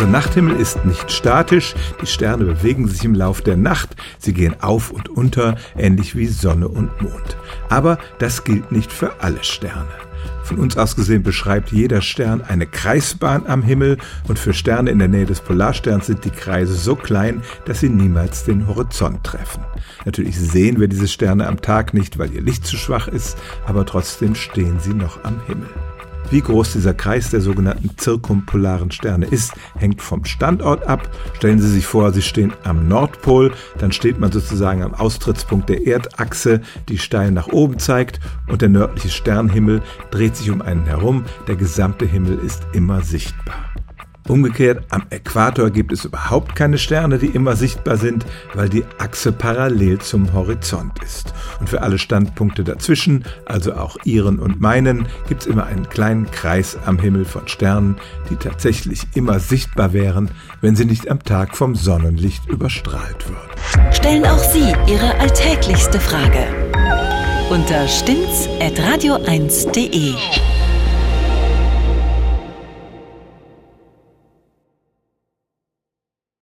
Unser Nachthimmel ist nicht statisch, die Sterne bewegen sich im Lauf der Nacht, sie gehen auf und unter, ähnlich wie Sonne und Mond. Aber das gilt nicht für alle Sterne. Von uns aus gesehen beschreibt jeder Stern eine Kreisbahn am Himmel und für Sterne in der Nähe des Polarsterns sind die Kreise so klein, dass sie niemals den Horizont treffen. Natürlich sehen wir diese Sterne am Tag nicht, weil ihr Licht zu schwach ist, aber trotzdem stehen sie noch am Himmel. Wie groß dieser Kreis der sogenannten zirkumpolaren Sterne ist, hängt vom Standort ab. Stellen Sie sich vor, Sie stehen am Nordpol, dann steht man sozusagen am Austrittspunkt der Erdachse, die steil nach oben zeigt und der nördliche Sternhimmel dreht sich um einen herum. Der gesamte Himmel ist immer sichtbar. Umgekehrt, am Äquator gibt es überhaupt keine Sterne, die immer sichtbar sind, weil die Achse parallel zum Horizont ist. Und für alle Standpunkte dazwischen, also auch Ihren und meinen, gibt es immer einen kleinen Kreis am Himmel von Sternen, die tatsächlich immer sichtbar wären, wenn sie nicht am Tag vom Sonnenlicht überstrahlt würden. Stellen auch Sie Ihre alltäglichste Frage unter stimmtz.radio1.de.